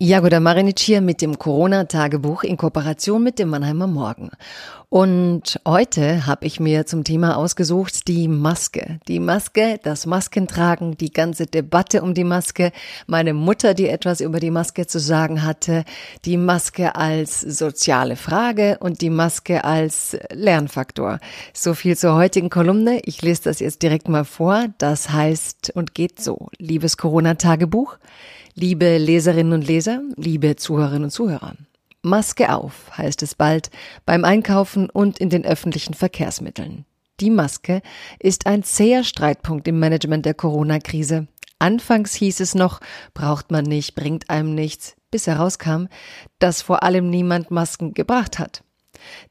Jagoda Marinic hier mit dem Corona-Tagebuch in Kooperation mit dem Mannheimer Morgen. Und heute habe ich mir zum Thema ausgesucht die Maske. Die Maske, das Maskentragen, die ganze Debatte um die Maske, meine Mutter, die etwas über die Maske zu sagen hatte, die Maske als soziale Frage und die Maske als Lernfaktor. So viel zur heutigen Kolumne. Ich lese das jetzt direkt mal vor. Das heißt und geht so. Liebes Corona-Tagebuch. Liebe Leserinnen und Leser, liebe Zuhörerinnen und Zuhörer, Maske auf heißt es bald beim Einkaufen und in den öffentlichen Verkehrsmitteln. Die Maske ist ein zäher Streitpunkt im Management der Corona-Krise. Anfangs hieß es noch, braucht man nicht, bringt einem nichts, bis herauskam, dass vor allem niemand Masken gebracht hat.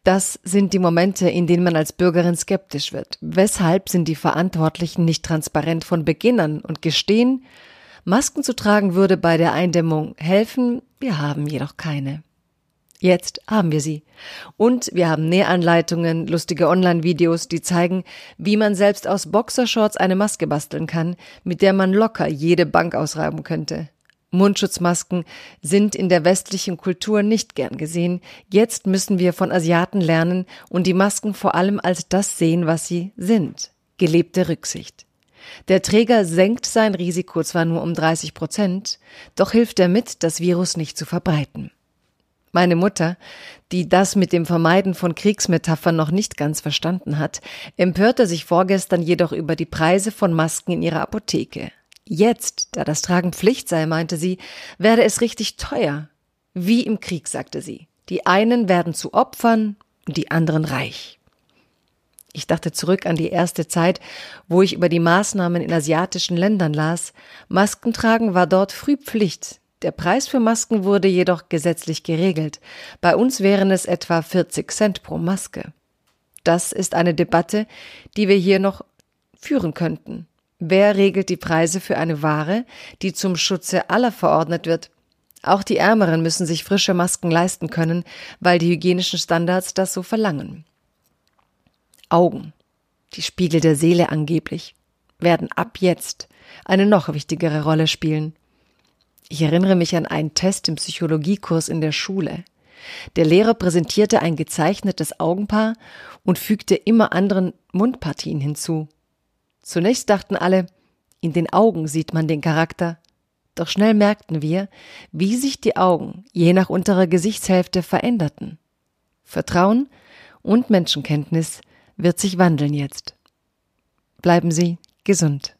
Das sind die Momente, in denen man als Bürgerin skeptisch wird. Weshalb sind die Verantwortlichen nicht transparent von Beginn an und gestehen, Masken zu tragen würde bei der Eindämmung helfen, wir haben jedoch keine. Jetzt haben wir sie. Und wir haben Nähanleitungen, lustige Online-Videos, die zeigen, wie man selbst aus Boxershorts eine Maske basteln kann, mit der man locker jede Bank ausreiben könnte. Mundschutzmasken sind in der westlichen Kultur nicht gern gesehen. Jetzt müssen wir von Asiaten lernen und die Masken vor allem als das sehen, was sie sind. Gelebte Rücksicht. Der Träger senkt sein Risiko zwar nur um 30 Prozent, doch hilft er mit, das Virus nicht zu verbreiten. Meine Mutter, die das mit dem Vermeiden von Kriegsmetaphern noch nicht ganz verstanden hat, empörte sich vorgestern jedoch über die Preise von Masken in ihrer Apotheke. Jetzt, da das Tragen Pflicht sei, meinte sie, werde es richtig teuer. Wie im Krieg, sagte sie. Die einen werden zu Opfern die anderen reich. Ich dachte zurück an die erste Zeit, wo ich über die Maßnahmen in asiatischen Ländern las. Maskentragen war dort früh Pflicht. Der Preis für Masken wurde jedoch gesetzlich geregelt. Bei uns wären es etwa 40 Cent pro Maske. Das ist eine Debatte, die wir hier noch führen könnten. Wer regelt die Preise für eine Ware, die zum Schutze aller verordnet wird? Auch die Ärmeren müssen sich frische Masken leisten können, weil die hygienischen Standards das so verlangen. Augen, die Spiegel der Seele angeblich, werden ab jetzt eine noch wichtigere Rolle spielen. Ich erinnere mich an einen Test im Psychologiekurs in der Schule. Der Lehrer präsentierte ein gezeichnetes Augenpaar und fügte immer anderen Mundpartien hinzu. Zunächst dachten alle, in den Augen sieht man den Charakter. Doch schnell merkten wir, wie sich die Augen je nach unterer Gesichtshälfte veränderten. Vertrauen und Menschenkenntnis wird sich wandeln jetzt. Bleiben Sie gesund.